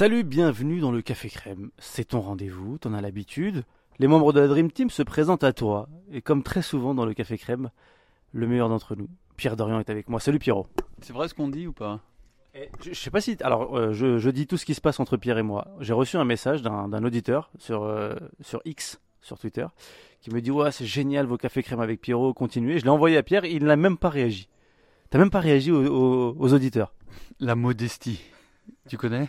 Salut, bienvenue dans le Café Crème. C'est ton rendez-vous, t'en as l'habitude. Les membres de la Dream Team se présentent à toi. Et comme très souvent dans le Café Crème, le meilleur d'entre nous, Pierre Dorian est avec moi. Salut Pierrot. C'est vrai ce qu'on dit ou pas? Je, je sais pas si. Alors, euh, je, je dis tout ce qui se passe entre Pierre et moi. J'ai reçu un message d'un auditeur sur, euh, sur X, sur Twitter, qui me dit Ouais, c'est génial vos cafés crème avec Pierrot, continuez. Je l'ai envoyé à Pierre, il n'a même pas réagi. T'as même pas réagi aux, aux- aux auditeurs La modestie. Tu connais?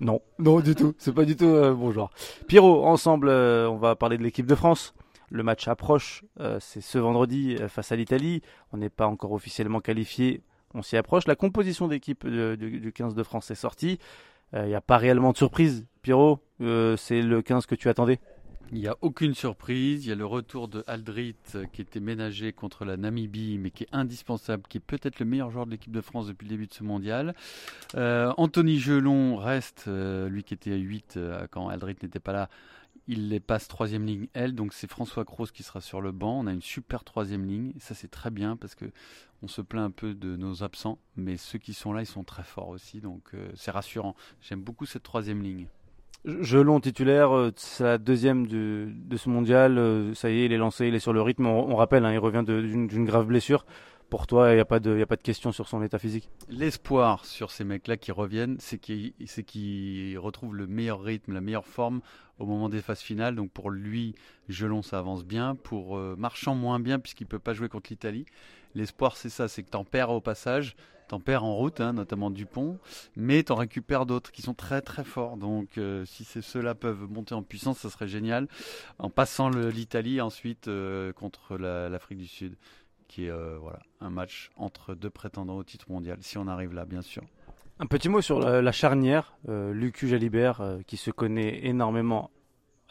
Non, non du tout. C'est pas du tout euh, bon. Pierrot, ensemble, euh, on va parler de l'équipe de France. Le match approche, euh, c'est ce vendredi euh, face à l'Italie. On n'est pas encore officiellement qualifié, on s'y approche. La composition d'équipe du, du 15 de France est sortie. Il n'y a pas réellement de surprise. Pierrot, c'est le 15 que tu attendais? Il n'y a aucune surprise. Il y a le retour de Aldrit euh, qui était ménagé contre la Namibie, mais qui est indispensable, qui est peut-être le meilleur joueur de l'équipe de France depuis le début de ce mondial. Euh, Anthony Gelon reste, euh, lui qui était à 8 euh, quand Aldrit n'était pas là. Il les passe troisième ligne L, donc c'est François Kroos qui sera sur le banc. On a une super troisième ligne, ça c'est très bien parce que on se plaint un peu de nos absents, mais ceux qui sont là, ils sont très forts aussi, donc c'est rassurant. J'aime beaucoup cette troisième ligne. Gelon titulaire, euh, c'est la deuxième de ce mondial. euh, ça y est, il est lancé, il est sur le rythme. On, rappelle, hein, il revient d'une grave blessure. Pour toi, il n'y a, pas de- question sur son état physique? L'espoir sur ces mecs-là qui reviennent, c'est qu'ils retrouvent le meilleur rythme, la meilleure forme au moment des phases finales. Donc pour lui, Gelon, ça avance bien. Pour euh, Marchand, moins bien puisqu'il peut pas jouer contre l'Italie. L'espoir, c'est ça, c'est que t'en perds au passage, t'en perds en route, hein, notamment Dupont, mais t'en récupères d'autres qui sont très très forts. Donc euh, si ceux-là peuvent monter en puissance, ça serait génial. En passant l'Italie ensuite euh, contre la- l'Afrique du Sud qui est euh, voilà, un match entre deux prétendants au titre mondial, si on arrive là, bien sûr. Un petit mot sur la, la charnière, Lucu Jalibert, qui se connaît énormément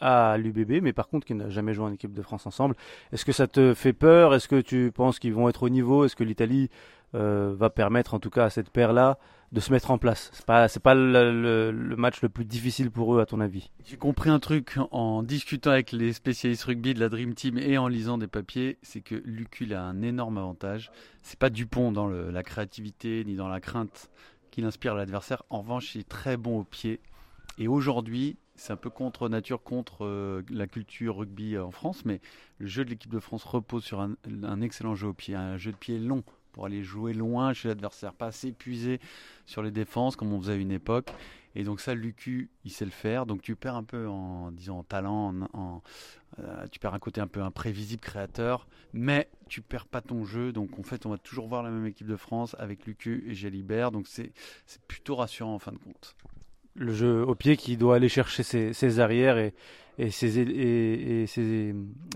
à l'UBB, mais par contre qui n'a jamais joué en équipe de France ensemble. Est-ce que ça te fait peur? Est-ce que tu penses qu'ils vont être au niveau? Est-ce que l'Italie euh, va permettre, en tout cas à cette paire-là, de se mettre en place? C'est pas, pas le, match le plus difficile pour eux, à ton avis? J'ai compris un truc en discutant avec les spécialistes rugby de la Dream Team et en lisant des papiers, c'est que Lucul a un énorme avantage. C'est pas Dupont dans la créativité ni dans la crainte qu'il inspire l'adversaire. En revanche, il est très bon au pied. Et aujourd'hui, c'est un peu contre nature, contre euh, la culture rugby en France, mais le jeu de l'équipe de France repose sur un, excellent jeu au pied, un jeu de pied long pour aller jouer loin chez l'adversaire, pas s'épuiser sur les défenses comme on faisait à une époque. Et donc ça, Lucu, il sait le faire. Donc tu perds un peu en, disons, en talent, en, en- euh, tu perds un côté un peu imprévisible, créateur, mais tu perds pas ton jeu. Donc en fait, on va toujours voir la même équipe de France avec Lucu et Jalibert. Donc c'est plutôt rassurant en fin de compte. Le jeu au pied qui doit aller chercher ses, arrières et, et ses, et,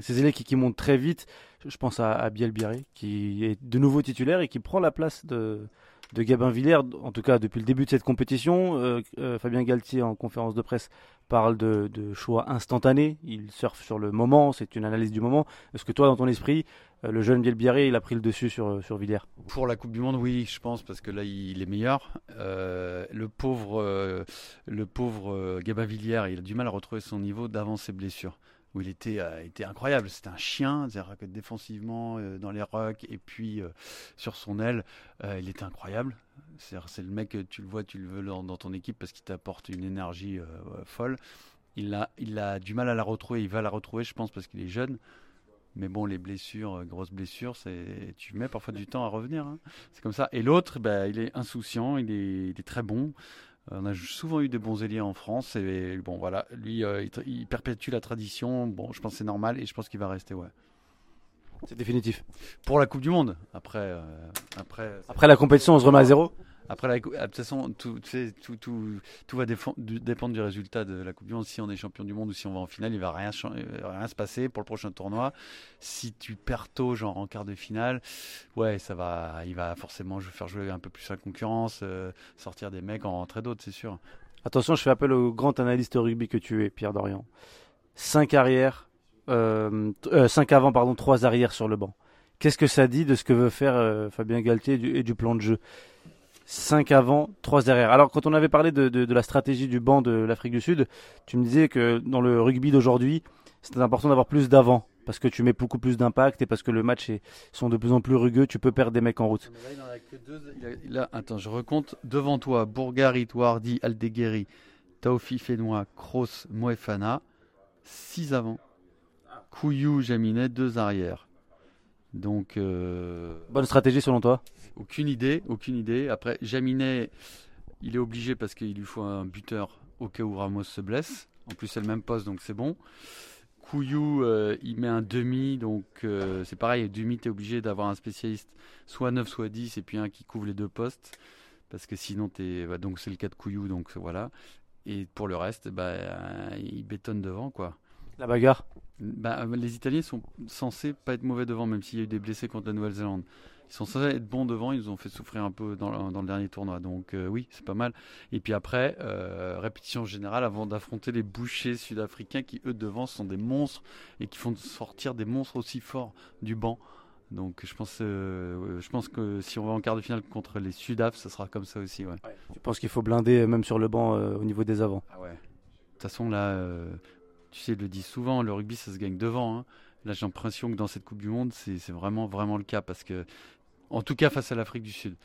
ailés qui, montent très vite. Je pense à, à Biel qui est de nouveau titulaire et qui prend la place de, de Gabin Villers, en tout cas depuis le début de cette compétition. Euh, euh, Fabien Galtier, en conférence de presse, parle de, de choix instantanés. Il surfe sur le moment, c'est une analyse du moment. Est-ce que toi, dans ton esprit, le jeune Biel Biarré, il a pris le dessus sur, sur Villers Pour la Coupe du Monde, oui, je pense, parce que là, il est meilleur. Euh, le pauvre, euh, le pauvre euh, Villiers, il a du mal à retrouver son niveau d'avant ses blessures. Où il était, euh, était incroyable. C'était un chien, c'est-à-dire que défensivement, euh, dans les rucks, et puis euh, sur son aile, euh, il était incroyable. C'est le mec, tu le vois, tu le veux dans, dans ton équipe parce qu'il t'apporte une énergie euh, folle. Il a, il a du mal à la retrouver. Il va la retrouver, je pense, parce qu'il est jeune. Mais bon, les blessures, euh, grosses blessures, c'est tu mets parfois du temps à revenir. hein. C'est comme ça. Et l'autre, bah, il est insouciant, il est, il est très bon. Euh, On a souvent eu des bons ailiers en France. Et bon, voilà, lui, euh, il, perpétue la tradition. Bon, je pense que c'est normal et je pense qu'il va rester, ouais. C'est définitif. Pour la Coupe du Monde. Après, euh, après, Après la compétition, on se remet à zéro après la, ah, de toute façon, tout, va dépendre du résultat de la Coupe du Monde. Si on est champion du monde ou si on va en finale, il va rien, rien se passer pour le prochain tournoi. Si tu perds tôt, genre en quart de finale, ouais, ça va, il va forcément faire jouer un peu plus la concurrence, euh, sortir des mecs en rentrer d'autres, c'est sûr. Attention, je fais appel au grand analyste rugby que tu es, Pierre Dorian. 5 arrières, 5 avant, pardon, 3 arrières sur le banc. Qu'est-ce que ça dit de ce que veut faire euh, Fabien Galtier et du plan de jeu? 5 avant, 3 derrière. Alors, quand on avait parlé de, de- de la stratégie du banc de l'Afrique du Sud, tu me disais que dans le rugby d'aujourd'hui, c'était important d'avoir plus d'avant. Parce que tu mets beaucoup plus d'impact et parce que le match est, sont de plus en plus rugueux, tu peux perdre des mecs en route. Là, il en a que deux. il a- il a- attends, je recompte. Devant toi, Bourgari, Touardi, Aldeguerri, Taofi Fenois, Kroos, Moefana. 6 avant. Couillou, Jaminet, 2 arrière. Donc. euh, Bonne stratégie selon toi? aucune idée, aucune idée. Après, Jaminet, il est obligé parce qu'il lui faut un buteur au cas où Ramos se blesse. En plus, c'est le même poste, donc c'est bon. Couillou, euh, il met un demi, donc euh, c'est pareil. Demi, tu es obligé d'avoir un spécialiste, soit 9, soit 10, et puis un qui couvre les deux postes. Parce que sinon, t'es, bah, donc c'est le cas de Couillou, donc voilà. Et pour le reste, bah, il bétonne devant, quoi. La bagarre? Bah, les Italiens sont censés pas être mauvais devant, même s'il y a eu des blessés contre la Nouvelle-Zélande. Ils sont censés être bons devant, ils nous ont fait souffrir un peu dans, le- dans le dernier tournoi. Donc euh, oui, c'est pas mal. Et puis après, euh, répétition générale avant d'affronter les bouchers sud-africains qui, eux, devant, sont des monstres et qui font sortir des monstres aussi forts du banc. Donc je pense, euh, je pense que si on va en quart de finale contre les Sudaf, ça sera comme ça aussi. Ouais. Tu penses qu'il faut blinder euh, même sur le banc euh, au niveau des avants Ah ouais. De toute façon, là, euh, tu sais, ils le disent souvent, le rugby, ça se gagne devant. hein. Là, j'ai l'impression que dans cette Coupe du Monde, c'est vraiment, vraiment le cas. Parce que, en tout cas, face à l'Afrique du Sud.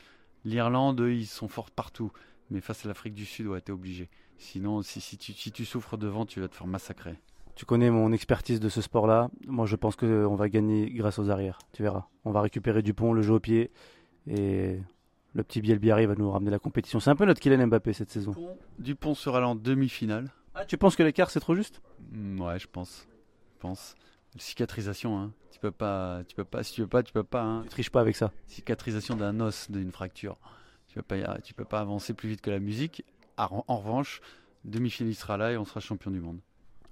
L'Irlande, eux, ils sont forts partout. Mais face à l'Afrique du Sud, ouais, t'es obligé. Sinon, si, si, tu, si tu souffres devant, tu vas te faire massacrer. Tu connais mon expertise de ce sport-là. Moi, je pense qu'on va gagner grâce aux arrières. Tu verras. On va récupérer Dupont, le jeu au pied. Et le petit Bielbiari va nous ramener la compétition. C'est un peu notre Kylian Mbappé cette saison. Dupont sera là en demi-finale. Ah, tu penses que l'écart, c'est trop juste? Mm, ouais, je pense. Je pense. Cicatrisation, hein. Tu peux pas, tu peux pas, si tu veux pas, tu peux pas, hein. Tu triches pas avec ça. cicatrisation d'un os, d'une fracture. Tu peux pas, tu peux pas avancer plus vite que la musique. En, en revanche, demi-finaliste sera là et on sera champion du monde.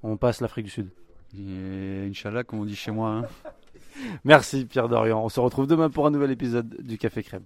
On passe l'Afrique du Sud. Et Inch'Allah, comme on dit chez moi. hein. Merci Pierre Dorian. On se retrouve demain pour un nouvel épisode du Café Crème.